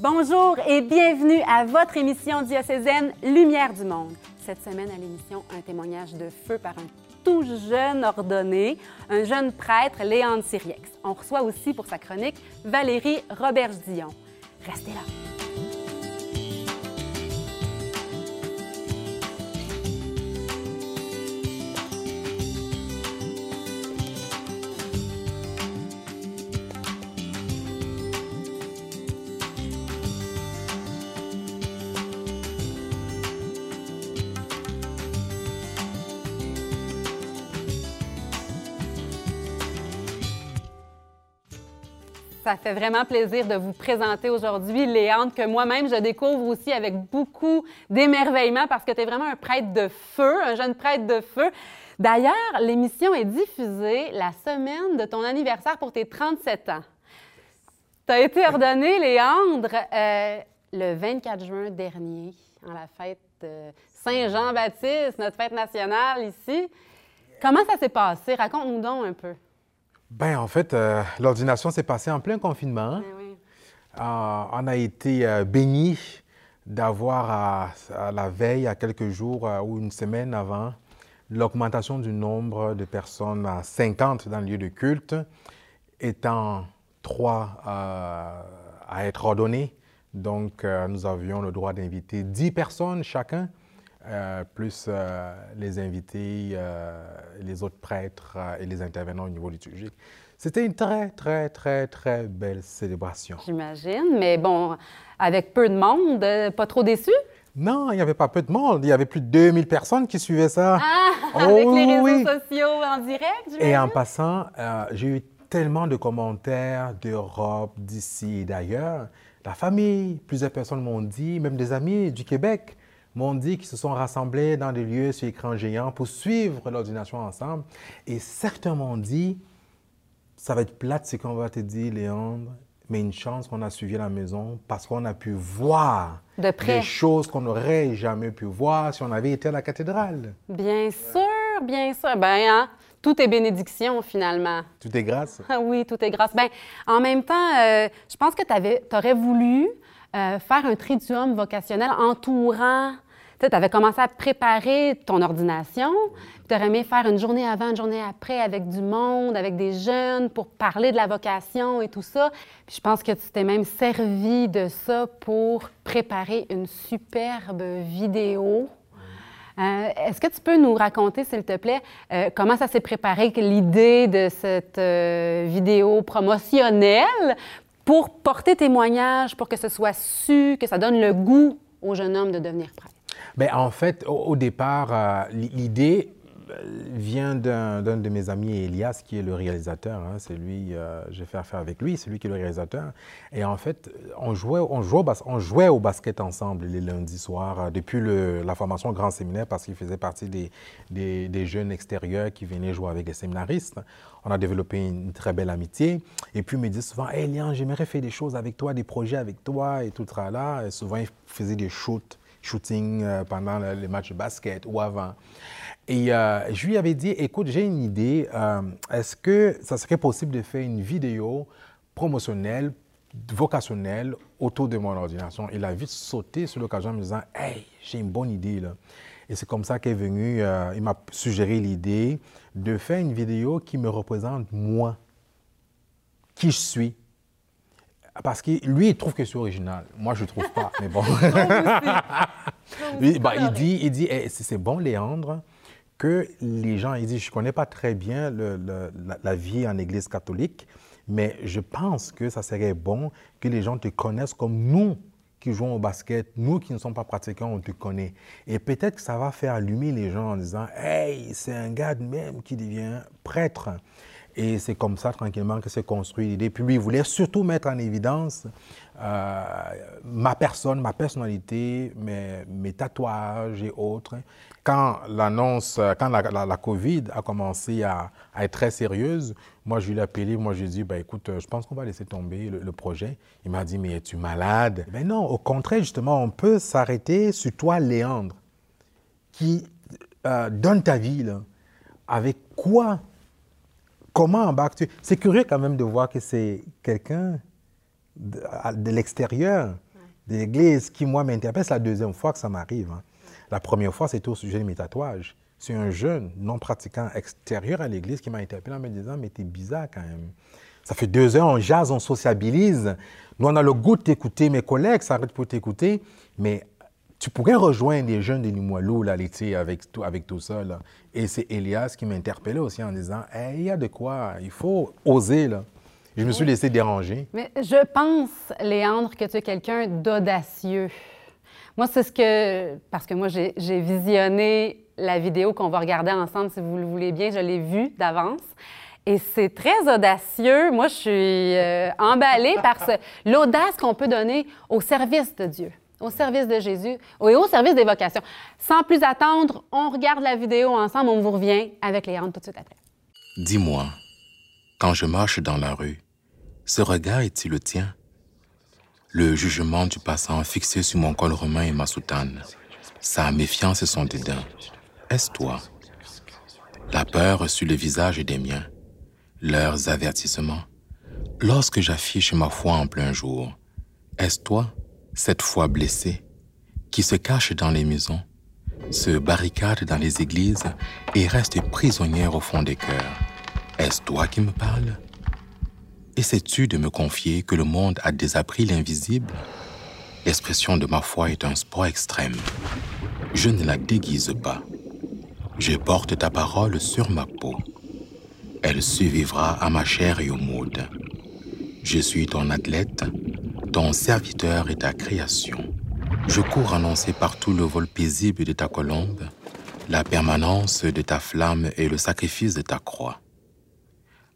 Bonjour et bienvenue à votre émission diocésaine Lumière du Monde. Cette semaine à l'émission, un témoignage de feu par un tout jeune ordonné, un jeune prêtre, Léandre Siriex. On reçoit aussi pour sa chronique Valérie Roberge-Dion. Restez là. Ça fait vraiment plaisir de vous présenter aujourd'hui Léandre, que moi-même je découvre aussi avec beaucoup d'émerveillement parce que tu es vraiment un prêtre de feu, un jeune prêtre de feu. D'ailleurs, l'émission est diffusée la semaine de ton anniversaire pour tes 37 ans. Tu as été ordonné, Léandre, euh, le 24 juin dernier, en la fête de Saint-Jean-Baptiste, notre fête nationale ici. Comment ça s'est passé? Raconte-nous donc un peu. Ben, en fait, euh, l'ordination s'est passée en plein confinement. Ben oui. Euh, on a été euh, bénis d'avoir à, à la veille, à quelques jours euh, ou une semaine avant, l'augmentation du nombre de personnes à 50 dans le lieu de culte, étant trois à être ordonnés. Donc, nous avions le droit d'inviter 10 personnes chacun, euh, plus euh, les invités, euh, les autres prêtres et les intervenants au niveau liturgique. C'était une très, très, très, très belle célébration. J'imagine, mais bon, avec peu de monde, pas trop déçu? Non, il n'y avait pas peu de monde. Il y avait plus de 2000 personnes qui suivaient ça. Ah, Oh, avec les réseaux oui. sociaux en direct, Et en passant, j'ai eu tellement de commentaires d'Europe, d'ici et d'ailleurs. La famille, plusieurs personnes m'ont dit, même des amis du Québec, m'ont dit qu'ils se sont rassemblés dans des lieux sur écran géant pour suivre l'ordination ensemble. Et certains m'ont dit, ça va être plate ce qu'on va te dire, Léandre, mais une chance qu'on a suivi à la maison parce qu'on a pu voir De près. des choses qu'on n'aurait jamais pu voir si on avait été à la cathédrale. Bien sûr, bien sûr. Ben, hein, tout est bénédiction finalement. Tout est grâce. Ah oui, tout est grâce. Ben, en même temps, euh, je pense que tu aurais voulu euh, faire un triduum vocationnel entourant. Tu avais commencé à préparer ton ordination, tu aurais aimé faire une journée avant, une journée après avec du monde, avec des jeunes pour parler de la vocation et tout ça. Puis je pense que tu t'es même servi de ça pour préparer une superbe vidéo. Euh, Est-ce que tu peux nous raconter, s'il te plaît, euh, comment ça s'est préparé, l'idée de cette euh, vidéo promotionnelle pour porter témoignage, pour que ce soit su, que ça donne le goût au jeune homme de devenir prêtre? Ben, en fait, au, départ, euh, l'idée euh, vient d'un de mes amis, Elias, qui est le réalisateur. hein. C'est lui, euh, je vais faire affaire avec lui, c'est lui qui est le réalisateur. Et en fait, on jouait, on jouait, au, basket ensemble les lundis soirs, euh, depuis la formation Grand Séminaire, parce qu'il faisait partie des, des- jeunes extérieurs qui venaient jouer avec les séminaristes. On a développé une très belle amitié. Et puis, il me dit souvent, Hey, Léon, j'aimerais faire des choses avec toi, des projets avec toi et tout ça là. Et souvent, il faisait des shoots shooting euh, pendant le- les matchs de basket ou avant. Et euh, je lui avais dit, écoute, j'ai une idée, euh, est-ce que ça serait possible de faire une vidéo promotionnelle, vocationnelle autour de mon ordination? Il a vite sauté sur l'occasion en me disant, hey, j'ai une bonne idée là. Et c'est comme ça qu'est venu, il m'a suggéré l'idée de faire une vidéo qui me représente moi, qui je suis. Parce que lui, il trouve que c'est original. Moi, je ne trouve pas, mais bon. Lui, bah, il dit, il dit Eh, c'est c'est bon, Léandre, que les gens, il dit, je ne connais pas très bien le- le- la, la vie en Église catholique, mais je pense que ça serait bon que les gens te connaissent comme nous qui jouons au basket, nous qui ne sommes pas pratiquants, on te connaît. Et peut-être que ça va faire allumer les gens en disant, hey, c'est un gars de même qui devient prêtre. Et c'est comme ça, tranquillement, que s'est construit l'idée. Puis lui, il voulait surtout mettre en évidence euh, ma personne, ma personnalité, mes, tatouages et autres. Quand l'annonce, quand la, COVID a commencé à, être très sérieuse, moi, je lui ai appelé, moi, je lui ai dit, ben, écoute, je pense qu'on va laisser tomber le, le projet. Il m'a dit, mais es-tu malade? Ben non, au contraire, justement, on peut s'arrêter sur toi, Léandre, qui euh, donne ta vie, là. Avec quoi Comment embarques-tu C'est curieux quand même de voir que c'est quelqu'un de, à- de l'extérieur d'église qui, moi, m'interpelle. C'est la deuxième fois que ça m'arrive. hein. La première fois, c'était au sujet de mes tatouages. C'est un jeune non pratiquant extérieur à l'église qui m'a interpellé en me disant Mais t'es bizarre quand même. Ça fait deux heures, on jase, on sociabilise. Nous, on a le goût de t'écouter. Mes collègues s'arrêtent pour t'écouter. Mais tu pourrais rejoindre les jeunes de Limoilou, là, l'été, avec tout, avec tout ça. Là. Et c'est Elias qui m'interpellait aussi en disant Hey, il y a de quoi, il faut oser. Là. Je me suis laissé déranger. Mais je pense, Léandre, que tu es quelqu'un d'audacieux. Moi, c'est ce que. Parce que moi, j'ai j'ai visionné la vidéo qu'on va regarder ensemble, si vous le voulez bien. Je l'ai vue d'avance. Et c'est très audacieux. Moi, je suis euh, emballée par ce- l'audace qu'on peut donner au service de Dieu, au service de Jésus et au service des vocations. Sans plus attendre, on regarde la vidéo ensemble. On vous revient avec Léandre tout de suite après. Dis-moi, quand je marche dans la rue, ce regard est-il le tien? Le jugement du passant fixé sur mon col romain et ma soutane, sa méfiance et son dédain, est-ce toi? La peur sur le visage des miens, leurs avertissements, lorsque j'affiche ma foi en plein jour, est-ce toi, cette foi blessée, qui se cache dans les maisons, se barricade dans les églises et reste prisonnière au fond des cœurs. Est-ce toi qui me parles? Essaies-tu de me confier que le monde a désappris l'invisible? L'expression de ma foi est un sport extrême. Je ne la déguise pas. Je porte ta parole sur ma peau. Elle survivra à ma chair et au modes. Je suis ton athlète, ton serviteur et ta création. Je cours annoncer partout le vol paisible de ta colombe, la permanence de ta flamme et le sacrifice de ta croix.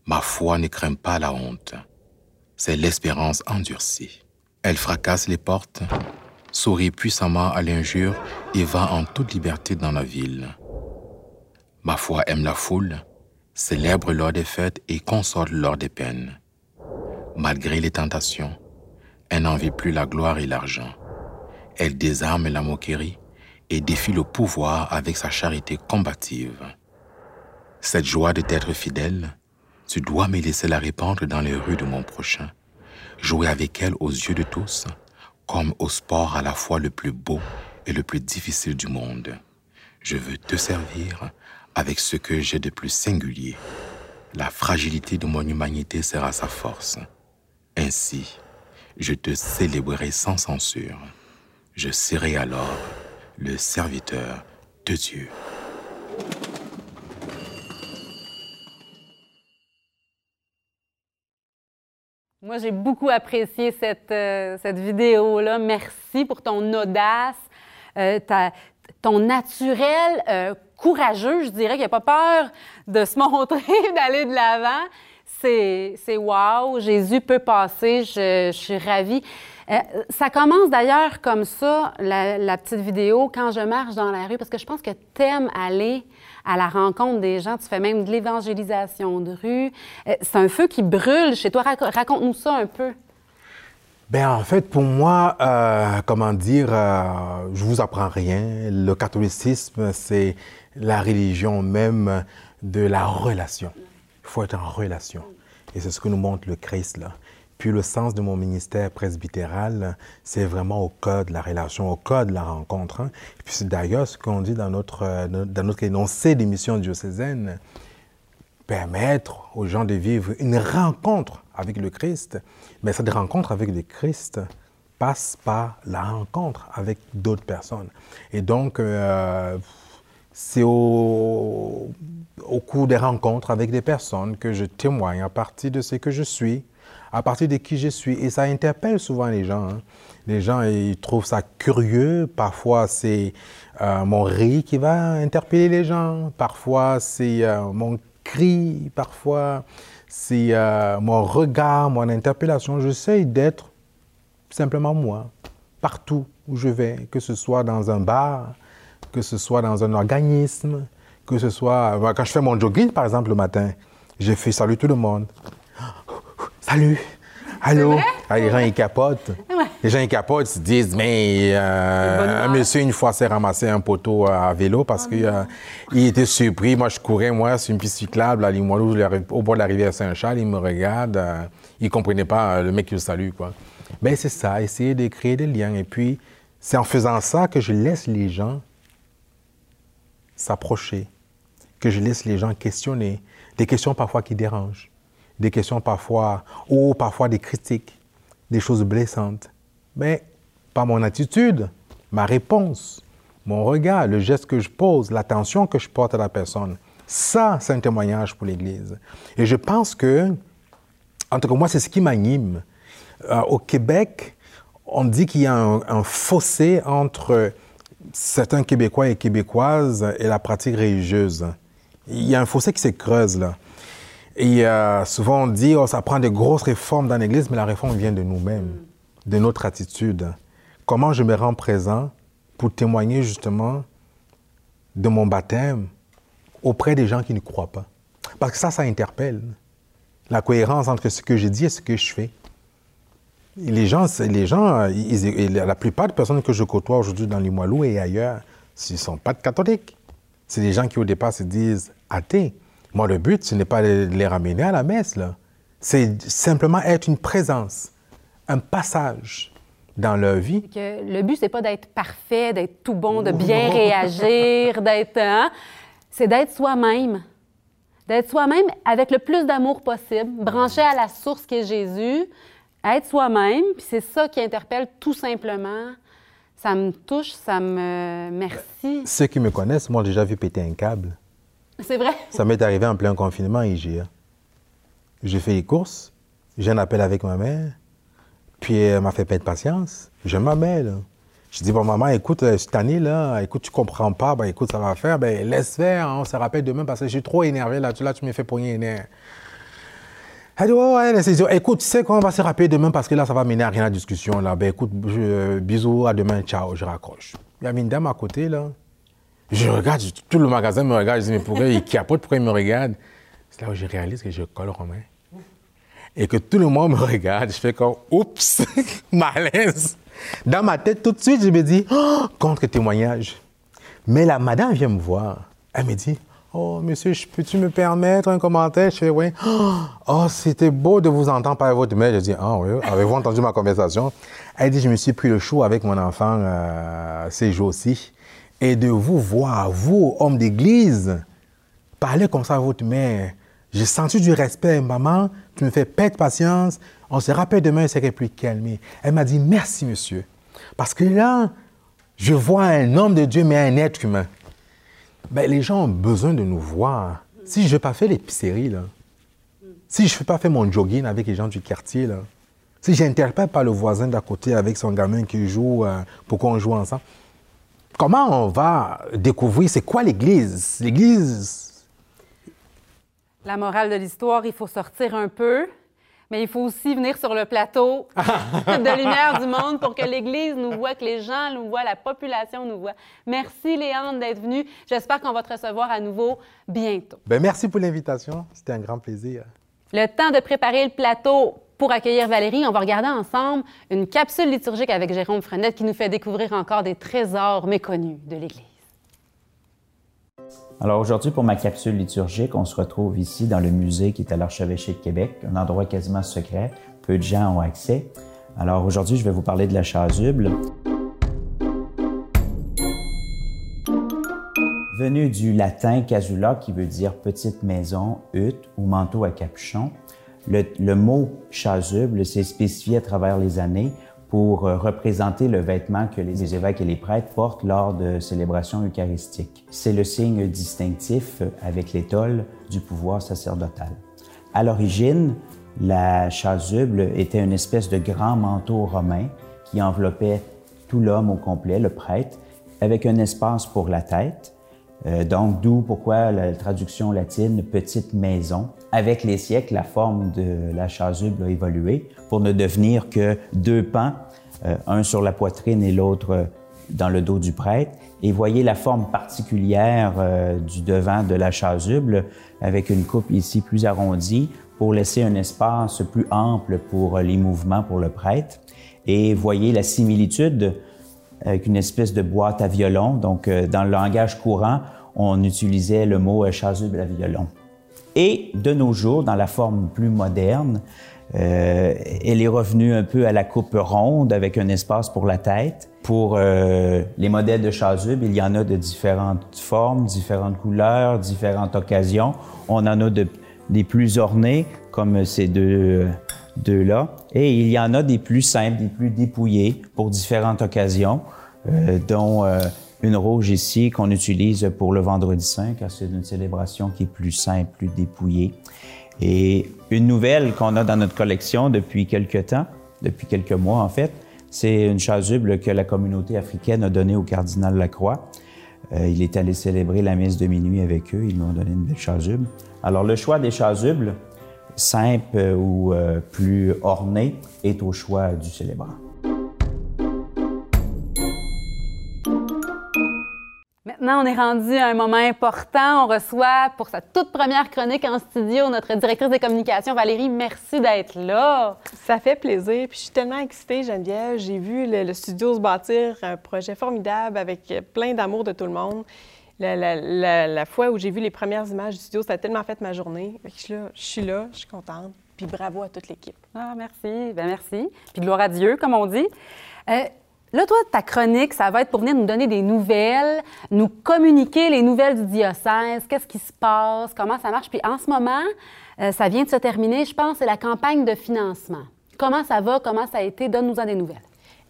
Ma foi ne craint pas la honte, c'est l'espérance endurcie. Elle fracasse les portes, sourit puissamment à l'injure et va en toute liberté dans la ville. Ma foi aime la foule, célèbre lors des fêtes et console lors des peines. Malgré les tentations, elle n'en vit plus la gloire et l'argent. Elle désarme la moquerie et défie le pouvoir avec sa charité combative. Cette joie de t'être fidèle, tu dois me laisser la répandre dans les rues de mon prochain, jouer avec elle aux yeux de tous, comme au sport à la fois le plus beau et le plus difficile du monde. Je veux te servir avec ce que j'ai de plus singulier. La fragilité de mon humanité sera sa force. Ainsi, je te célébrerai sans censure. Je serai alors le serviteur de Dieu. Moi, j'ai beaucoup apprécié cette, euh, cette vidéo-là. Merci pour ton audace, euh, ta- ton naturel euh, courageux. Je dirais qu'il n'y a pas peur de se montrer, d'aller de l'avant. C'est, wow. Jésus peut passer. Je, suis ravie. Euh, ça commence d'ailleurs comme ça, la, petite vidéo, quand je marche dans la rue, parce que je pense que tu aimes aller à la rencontre des gens. Tu fais même de l'évangélisation de rue. Euh, c'est un feu qui brûle chez toi. Rac- Raconte-nous ça un peu. Ben, en fait, pour moi, euh, comment dire, je vous apprends rien. Le catholicisme, c'est la religion même de la relation. Il faut être en relation. Et c'est ce que nous montre le Christ, là. Puis le sens de mon ministère presbytéral, c'est vraiment au cœur de la relation, au cœur de la rencontre. hein. Et puis c'est d'ailleurs ce qu'on dit dans notre, euh, dans notre énoncé des missions diocésaines permettre aux gens de vivre une rencontre avec le Christ. Mais cette rencontre avec le Christ passe par la rencontre avec d'autres personnes. Et donc, euh, c'est au, cours des rencontres avec des personnes que je témoigne à partir de ce que je suis, à partir de qui je suis. Et ça interpelle souvent les gens. hein. Les gens, ils trouvent ça curieux. Parfois, c'est euh, mon rire qui va interpeller les gens. Parfois, c'est euh, mon cri. Parfois, c'est euh, mon regard, mon interpellation. J'essaie d'être simplement moi, partout où je vais, que ce soit dans un bar, que ce soit dans un organisme, que ce soit... Moi, Quand je fais mon jogging, par exemple, le matin, je fais salut tout le monde. Salut! Allô? Ah, les gens, ils capotent. Les gens, ils capotent, ils se disent, mais euh, un monsieur, une fois, s'est ramassé un poteau à vélo parce qu'il était surpris. Moi, je courais, moi, sur une piste cyclable à Limoilou, au bord de la rivière Saint-Charles. Il me regarde. euh, il ne comprenait pas euh, le mec qui le salue, quoi. Ben c'est ça, essayer de créer des liens. Et puis, c'est en faisant ça que je laisse les gens s'approcher, que je laisse les gens questionner, des questions parfois qui dérangent, des questions parfois, ou parfois des critiques, des choses blessantes. Mais par mon attitude, ma réponse, mon regard, le geste que je pose, l'attention que je porte à la personne, ça, c'est un témoignage pour l'Église. Et je pense que, en tout cas, moi, c'est ce qui m'anime. Euh, au Québec, on dit qu'il y a un, fossé entre certains Québécois et Québécoises et la pratique religieuse. Il y a un fossé qui se creuse là. Et euh, souvent on dit, oh, ça prend de grosses réformes dans l'Église, mais la réforme vient de nous-mêmes, de notre attitude. Comment je me rends présent pour témoigner justement de mon baptême auprès des gens qui ne croient pas? Parce que ça, ça interpelle. La cohérence entre ce que je dis et ce que je fais. Les gens, les gens la plupart des personnes que je côtoie aujourd'hui dans Limoilou et ailleurs, ce ne sont pas catholiques. C'est des gens qui, au départ, se disent athées. Moi, le but, ce n'est pas de les ramener à la messe, là. C'est simplement être une présence, un passage dans leur vie. Que le but, c'est pas d'être parfait, d'être tout bon, de bien réagir, d'être. Hein? c'est d'être soi-même. D'être soi-même avec le plus d'amour possible, branché à la source qui est Jésus, être soi-même, puis c'est ça qui interpelle tout simplement. Ça me touche, ça me. Merci. Ceux qui me connaissent m'ont déjà vu péter un câble. C'est vrai? Ça m'est arrivé en plein confinement IGA. J'ai fait les courses, j'ai un appel avec ma mère, puis elle m'a fait perdre patience. Je m'appelle. Je dis, bon, maman, écoute, euh, cette année, là, écoute, tu comprends pas, ben, écoute, ça va faire, ben, laisse faire, hein, on se rappelle demain parce que je suis trop énervé, là, tu, là, tu me fais pogner les Elle dit, ouais, ouais, écoute, tu sais quoi, on va se rappeler demain parce que là, ça va mener à rien la discussion, là. Ben, écoute, euh, bisous, à demain, ciao, je raccroche. Il y a une dame à côté, là. Je regarde, tout le magasin me regarde, je dis, mais pourquoi il capote, pourquoi il me regarde? C'est là où je réalise que je colle Romain. Et que tout le monde me regarde, je fais comme, oups, malaise. Dans ma tête, tout de suite, je me dis, oh, contre-témoignage. Mais la madame vient me voir. Elle me dit, Oh, monsieur, peux-tu me permettre un commentaire? Je fais, oui. Oh, c'était beau de vous entendre par votre mère. Je dis, ah oui, avez-vous entendu ma conversation? Elle dit, je me suis pris le chou avec mon enfant euh, ces jours-ci. Et de vous voir, vous, homme d'église, parler comme ça à votre mère, j'ai senti du respect. Maman, tu me fais perdre patience. On se rappelle demain, serait plus calmée. Elle m'a dit merci, monsieur. Parce que là, je vois un homme de Dieu, mais un être humain. Ben, les gens ont besoin de nous voir. Si je n'ai pas fait l'épicerie, là, si je ne fais pas faire mon jogging avec les gens du quartier, là, si je n'interpelle pas le voisin d'à côté avec son gamin qui joue euh, pour qu'on joue ensemble, comment on va découvrir c'est quoi l'Église? L'Église? La morale de l'histoire, il faut sortir un peu, mais il faut aussi venir sur le plateau de lumière du monde pour que l'Église nous voit, que les gens nous voient, la population nous voit. Merci, Léandre, d'être venu. J'espère qu'on va te recevoir à nouveau bientôt. Ben, merci pour l'invitation. C'était un grand plaisir. Le temps de préparer le plateau pour accueillir Valérie, on va regarder ensemble une capsule liturgique avec Jérôme Frenette qui nous fait découvrir encore des trésors méconnus de l'Église. Alors aujourd'hui, pour ma capsule liturgique, on se retrouve ici dans le musée qui est à l'Archevêché de Québec, un endroit quasiment secret. Peu de gens ont accès. Alors aujourd'hui, je vais vous parler de la chasuble. Venu du latin casula, qui veut dire petite maison, hutte ou manteau à capuchon, le, le mot chasuble s'est spécifié à travers les années pour euh, représenter le vêtement que les évêques et les prêtres portent lors de célébrations eucharistiques. C'est le signe distinctif avec l'étole du pouvoir sacerdotal. À l'origine, la chasuble était une espèce de grand manteau romain qui enveloppait tout l'homme au complet, le prêtre, avec un espace pour la tête. Euh, donc, d'où pourquoi la traduction latine petite maison. Avec les siècles, la forme de la chasuble a évolué pour ne devenir que deux pans, euh, un sur la poitrine et l'autre euh, dans le dos du prêtre. Et voyez la forme particulière euh, du devant de la chasuble avec une coupe ici plus arrondie pour laisser un espace plus ample pour les mouvements pour le prêtre. Et voyez la similitude avec une espèce de boîte à violon. Donc, dans le langage courant, on utilisait le mot chasuble à violon. Et de nos jours, dans la forme plus moderne, Euh, elle est revenue un peu à la coupe ronde avec un espace pour la tête. Pour euh, les modèles de chasuble, il y en a de différentes formes, différentes couleurs, différentes occasions. On en a de, des plus ornés, comme ces deux, deux-là. Et il y en a des plus simples, des plus dépouillés pour différentes occasions, euh, dont euh, une rouge ici qu'on utilise pour le vendredi saint, car c'est une célébration qui est plus simple, plus dépouillée. Et une nouvelle qu'on a dans notre collection depuis quelques temps, depuis quelques mois en fait, c'est une chasuble que la communauté africaine a donnée au cardinal Lacroix. Euh, il est allé célébrer la messe de minuit avec eux. Ils lui ont donné une belle chasuble. Alors, le choix des chasubles, simple ou euh, plus orné, est au choix du célébrant. Maintenant, on est rendu à un moment important. On reçoit pour sa toute première chronique en studio notre directrice des communications, Valérie. Merci d'être là. Ça fait plaisir. Puis je suis tellement excitée, Geneviève. J'ai vu le, studio se bâtir, un projet formidable avec plein d'amour de tout le monde. La, fois où j'ai vu les premières images du studio, ça a tellement fait ma journée. Je suis là, je suis, là, je suis contente. Puis bravo à toute l'équipe. Ah, merci. Ben merci. Puis gloire à Dieu, comme on dit. Euh, Là, toi, ta chronique, ça va être pour venir nous donner des nouvelles, nous communiquer les nouvelles du diocèse, qu'est-ce qui se passe, comment ça marche? Puis en ce moment, euh, ça vient de se terminer, je pense, c'est la campagne de financement. Comment ça va, comment ça a été? Donne-nous-en des nouvelles.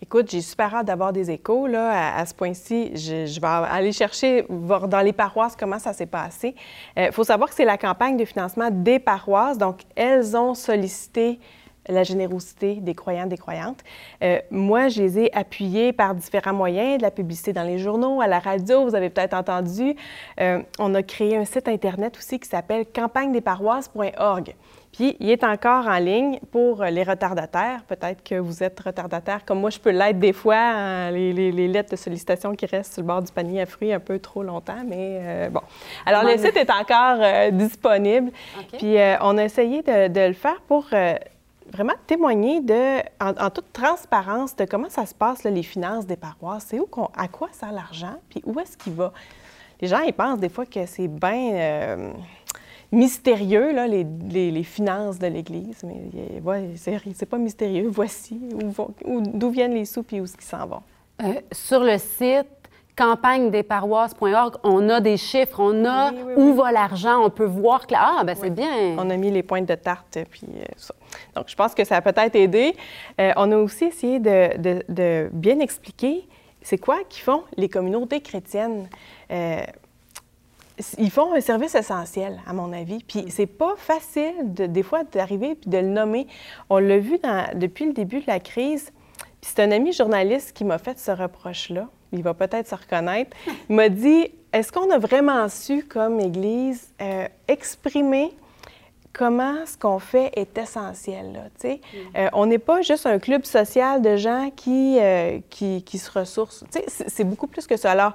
Écoute, j'ai super hâte d'avoir des échos. Là, à, ce point-ci, je, vais aller chercher voir dans les paroisses comment ça s'est passé. Il euh, faut savoir que c'est la campagne de financement des paroisses. Donc, elles ont sollicité la générosité des croyants, des croyantes. Euh, moi, je les ai appuyés par différents moyens, de la publicité dans les journaux, à la radio, vous avez peut-être entendu. Euh, on a créé un site Internet aussi qui s'appelle campagne-des-paroisses.org. Puis, il est encore en ligne pour les retardataires. Peut-être que vous êtes retardataire, comme moi, je peux l'être des fois, hein, les, lettres de sollicitation qui restent sur le bord du panier à fruits un peu trop longtemps, mais euh, bon. Alors, le site est encore disponible. Puis, on a essayé de, de le faire pour vraiment témoigner de, en, toute transparence de comment ça se passe, les finances des paroisses. C'est où à quoi sert l'argent, puis où est-ce qu'il va? Les gens, ils pensent des fois que c'est bien euh, mystérieux, là, les, les, finances de l'Église, mais ouais, c'est pas mystérieux. Voici d'où viennent les sous, puis où est-ce qu'ils s'en vont. Euh, sur le site, campagne-des-paroisses.org, on a des chiffres, on a où va l'argent, on peut voir que ah ben c'est bien. On a mis les pointes de tarte puis euh, ça. Donc je pense que ça a peut-être aidé. Euh, on a aussi essayé de, bien expliquer c'est quoi qu'ils font les communautés chrétiennes. Euh, ils font un service essentiel, à mon avis. Puis c'est pas facile, de, des fois, d'arriver puis de le nommer. On l'a vu depuis le début de la crise. Puis c'est un ami journaliste qui m'a fait ce reproche-là il va peut-être se reconnaître, il m'a dit est-ce qu'on a vraiment su, comme Église, euh, exprimer comment ce qu'on fait est essentiel. Là, mm. euh, on n'est pas juste un club social de gens qui, euh, qui, qui, se ressourcent. C'est beaucoup plus que ça. Alors,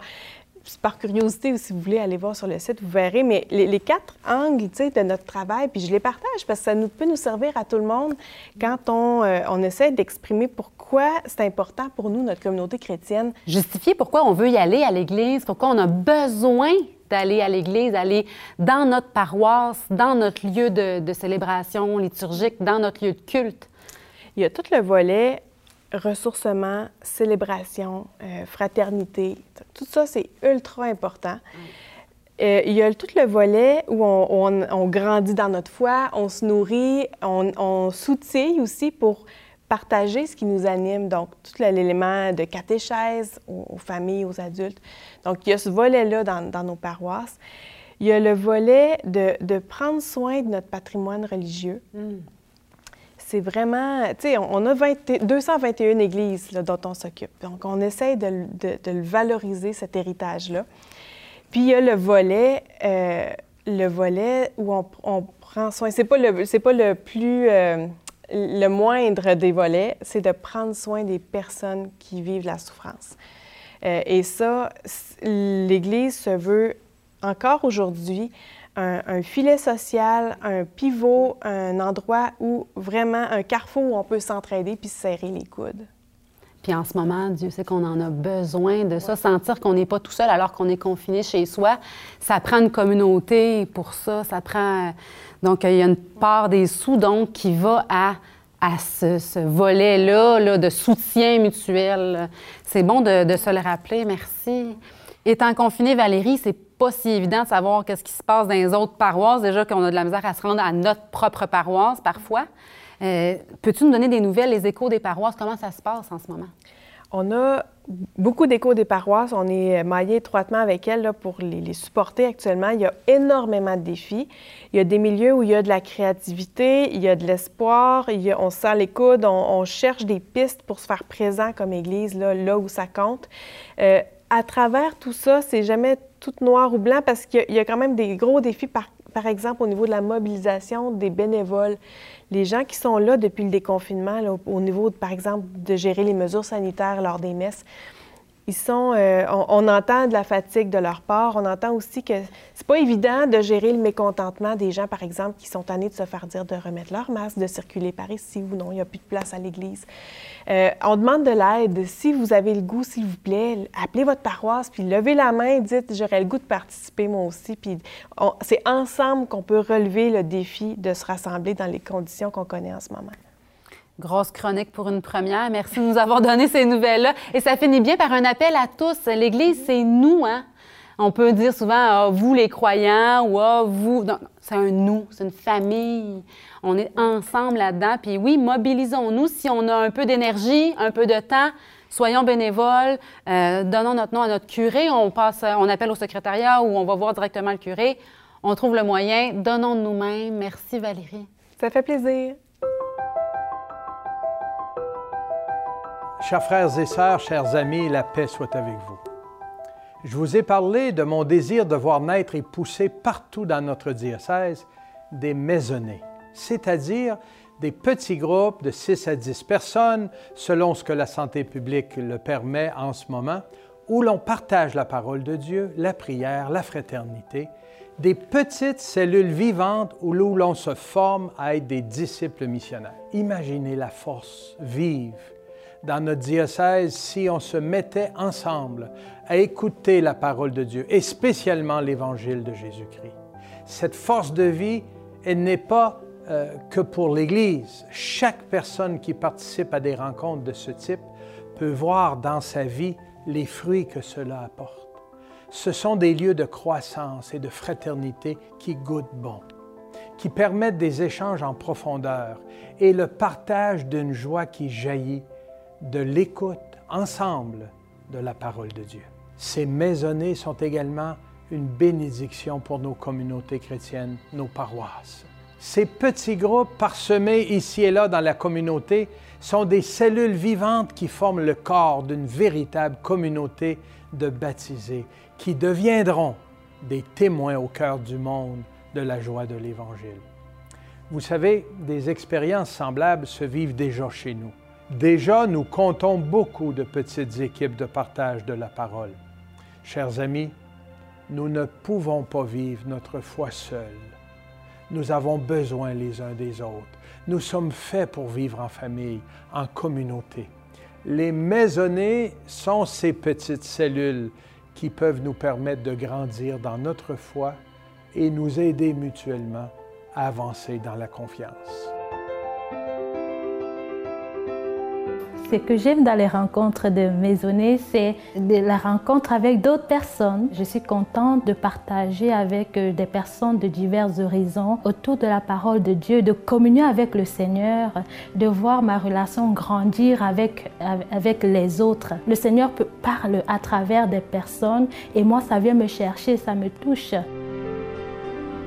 par curiosité, ou si vous voulez aller voir sur le site, vous verrez, mais les, quatre angles de notre travail, puis je les partage parce que ça nous, peut nous servir à tout le monde quand on, on essaie d'exprimer pour pourquoi c'est important pour nous, notre communauté chrétienne. Justifier pourquoi on veut y aller à l'Église, pourquoi on a besoin d'aller à l'Église, aller dans notre paroisse, dans notre lieu de, célébration liturgique, dans notre lieu de culte. Il y a tout le volet ressourcement, célébration, euh, fraternité. Tout ça, c'est ultra important. Euh, il y a tout le volet où on, grandit dans notre foi, on se nourrit, on, on s'outille aussi pour partager ce qui nous anime, donc tout l'élément de catéchèse aux, familles, aux adultes. Donc, il y a ce volet-là dans, nos paroisses. Il y a le volet de, prendre soin de notre patrimoine religieux. Hmm. C'est vraiment, tu sais, on a 221 églises dont on s'occupe. Donc, on essaie de, le valoriser, cet héritage-là. Puis, il y a le volet, euh, le volet où on, prend soin. C'est pas le, c'est pas le plus... Euh, le moindre des volets, c'est de prendre soin des personnes qui vivent la souffrance. Euh, et ça, l'Église se veut encore aujourd'hui un, filet social, un pivot, un endroit où vraiment un carrefour où on peut s'entraider puis se serrer les coudes. Puis en ce moment, Dieu sait qu'on en a besoin de ça, sentir qu'on n'est pas tout seul alors qu'on est confiné chez soi. Ça prend une communauté pour ça, ça prend donc, il y a une part des sous, donc, qui va à à ce, volet-là là, de soutien mutuel. C'est bon de, de, se le rappeler. Merci. Étant confiné, Valérie, c'est pas si évident de savoir qu'est-ce qui se passe dans les autres paroisses. Déjà qu'on a de la misère à se rendre à notre propre paroisse parfois. Euh, peux-tu nous donner des nouvelles, les échos des paroisses? Comment ça se passe en ce moment? On a beaucoup d'échos des paroisses. On est maillé étroitement avec elles pour les, supporter actuellement. Il y a énormément de défis. Il y a des milieux où il y a de la créativité, il y a de l'espoir, on se sent les coudes, on, cherche des pistes pour se faire présent comme Église, là, là où ça compte. Euh, à travers tout ça, c'est jamais tout noir ou blanc parce qu'il y, a quand même des gros défis, par, par exemple, au niveau de la mobilisation des bénévoles. Les gens qui sont là depuis le déconfinement, au niveau, par exemple, de gérer les mesures sanitaires lors des messes, ils sont, euh, on, entend de la fatigue de leur part. On entend aussi que c'est pas évident de gérer le mécontentement des gens, par exemple, qui sont tannés de se faire dire de remettre leur masque, de circuler par ici ou non, il n'y a plus de place à l'église. Euh, on demande de l'aide. Si vous avez le goût, s'il vous plaît, appelez votre paroisse, puis levez la main, dites j'aurais le goût de participer moi aussi. Puis c'est ensemble qu'on peut relever le défi de se rassembler dans les conditions qu'on connaît en ce moment. Grosse chronique pour une première. Merci de nous avoir donné ces nouvelles-là. Et ça finit bien par un appel à tous. L'Église, c'est nous, hein? On peut dire souvent, ah, vous les croyants, ou ah, vous. C'est un nous, c'est une famille. On est ensemble là-dedans. Puis oui, mobilisons-nous. Si on a un peu d'énergie, un peu de temps, soyons bénévoles, euh, donnons notre nom à notre curé. On passe, on appelle au secrétariat ou on va voir directement le curé. On trouve le moyen. Donnons de nous-mêmes. Merci Valérie. Ça fait plaisir. Chers frères et sœurs, chers amis, la paix soit avec vous. Je vous ai parlé de mon désir de voir naître et pousser partout dans notre diocèse des maisonnées, c'est-à-dire des petits groupes de 6 à 10 personnes, selon ce que la santé publique le permet en ce moment, où l'on partage la parole de Dieu, la prière, la fraternité, des petites cellules vivantes où l'on se forme à être des disciples missionnaires. Imaginez la force vive dans notre diocèse si on se mettait ensemble à écouter la parole de Dieu et spécialement l'évangile de Jésus-Christ. Cette force de vie, elle n'est pas euh, que pour l'Église. Chaque personne qui participe à des rencontres de ce type peut voir dans sa vie les fruits que cela apporte. Ce sont des lieux de croissance et de fraternité qui goûtent bon, qui permettent des échanges en profondeur et le partage d'une joie qui jaillit de l'écoute ensemble de la parole de Dieu. Ces maisonnées sont également une bénédiction pour nos communautés chrétiennes, nos paroisses. Ces petits groupes parsemés ici et là dans la communauté sont des cellules vivantes qui forment le corps d'une véritable communauté de baptisés qui deviendront des témoins au cœur du monde de la joie de l'Évangile. Vous savez, des expériences semblables se vivent déjà chez nous. Déjà, nous comptons beaucoup de petites équipes de partage de la parole. Chers amis, nous ne pouvons pas vivre notre foi seuls. Nous avons besoin les uns des autres. Nous sommes faits pour vivre en famille, en communauté. Les maisonnées sont ces petites cellules qui peuvent nous permettre de grandir dans notre foi et nous aider mutuellement à avancer dans la confiance. Ce que j'aime dans les rencontres de maisonnées, c'est la rencontre avec d'autres personnes. Je suis contente de partager avec euh, des personnes de divers horizons autour de la parole de Dieu, de communier avec le Seigneur, de voir ma relation grandir avec, avec les autres. Le Seigneur parle à travers des personnes et moi, ça vient me chercher, ça me touche.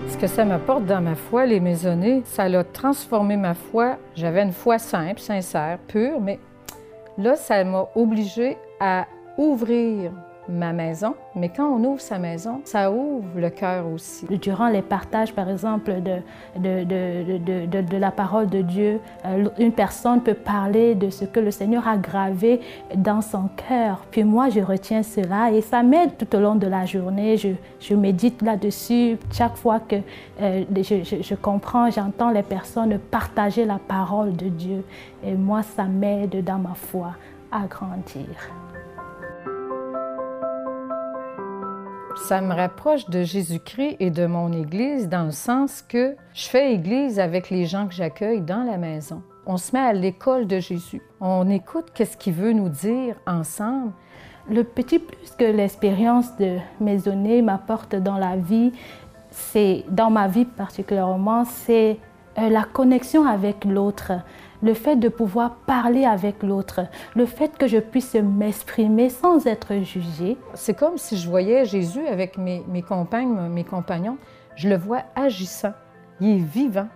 Ce que ça m'apporte dans ma foi, les maisonnées, ça a transformé ma foi. J'avais une foi simple, sincère, pure, mais Là, ça m'a obligée à ouvrir ma maison, mais quand on ouvre sa maison, ça ouvre le cœur aussi. Durant les partages, par exemple, de, de, de, de, la parole de Dieu, euh, une personne peut parler de ce que le Seigneur a gravé dans son cœur. Puis moi, je retiens cela et ça m'aide tout au long de la journée. Je, je médite là-dessus. Chaque fois que euh, je, je, je comprends, j'entends les personnes partager la parole de Dieu. Et moi, ça m'aide dans ma foi à grandir. Ça me rapproche de Jésus-Christ et de mon Église dans le sens que je fais Église avec les gens que j'accueille dans la maison. on se met à l'école de Jésus. On écoute qu'est-ce qu'il veut nous dire ensemble. Le petit plus que l'expérience de maisonnée m'apporte dans la vie, c'est dans ma vie particulièrement, c'est euh, la connexion avec l'autre, le fait de pouvoir parler avec l'autre, le fait que je puisse m'exprimer sans être jugée. C'est comme si je voyais Jésus avec mes, mes compagnes, mes compagnons, je le vois agissant, il est vivant.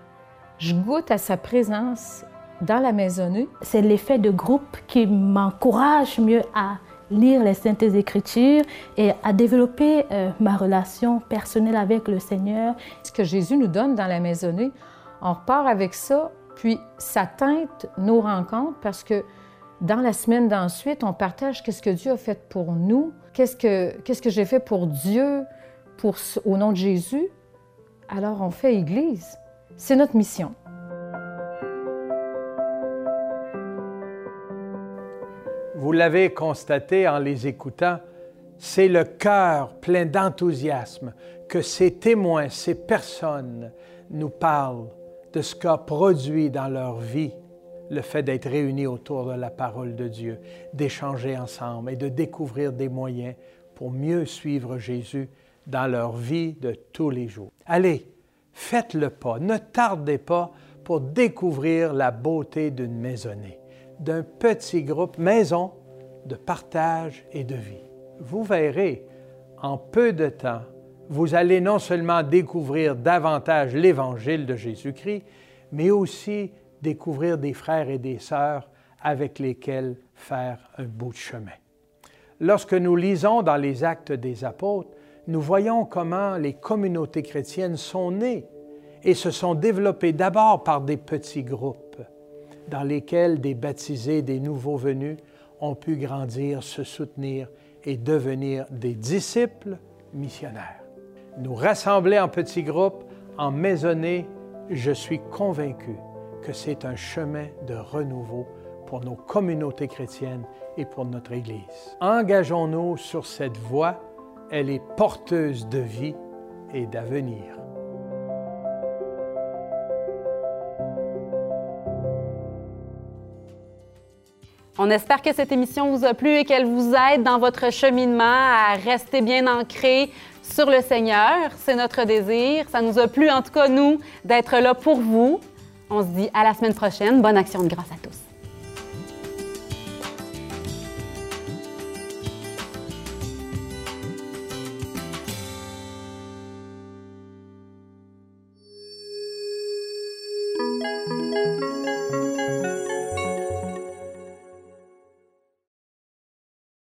Je goûte à sa présence dans la maisonnée. C'est l'effet de groupe qui m'encourage mieux à lire les Saintes Écritures et à développer euh, ma relation personnelle avec le Seigneur. Ce que Jésus nous donne dans la maisonnée, on repart avec ça, puis ça teinte nos rencontres parce que dans la semaine d'ensuite, on partage qu'est-ce que Dieu a fait pour nous, qu'est-ce que, qu'est-ce que j'ai fait pour Dieu, pour, au nom de Jésus. Alors on fait Église. C'est notre mission. Vous l'avez constaté en les écoutant, c'est le cœur plein d'enthousiasme que ces témoins, ces personnes nous parlent de ce qu'a produit dans leur vie le fait d'être réunis autour de la parole de Dieu, d'échanger ensemble et de découvrir des moyens pour mieux suivre Jésus dans leur vie de tous les jours. Allez, faites le pas, ne tardez pas pour découvrir la beauté d'une maisonnée, d'un petit groupe maison de partage et de vie. Vous verrez, en peu de temps, vous allez non seulement découvrir davantage l'Évangile de Jésus-Christ, mais aussi découvrir des frères et des sœurs avec lesquels faire un bout de chemin. Lorsque nous lisons dans les actes des apôtres, nous voyons comment les communautés chrétiennes sont nées et se sont développées d'abord par des petits groupes dans lesquels des baptisés, des nouveaux venus ont pu grandir, se soutenir et devenir des disciples missionnaires. Nous rassembler en petits groupes, en maisonnées, je suis convaincu que c'est un chemin de renouveau pour nos communautés chrétiennes et pour notre Église. Engageons-nous sur cette voie elle est porteuse de vie et d'avenir. On espère que cette émission vous a plu et qu'elle vous aide dans votre cheminement à rester bien ancré sur le Seigneur. C'est notre désir. Ça nous a plu, en tout cas, nous, d'être là pour vous. On se dit à la semaine prochaine. Bonne action de grâce à tous.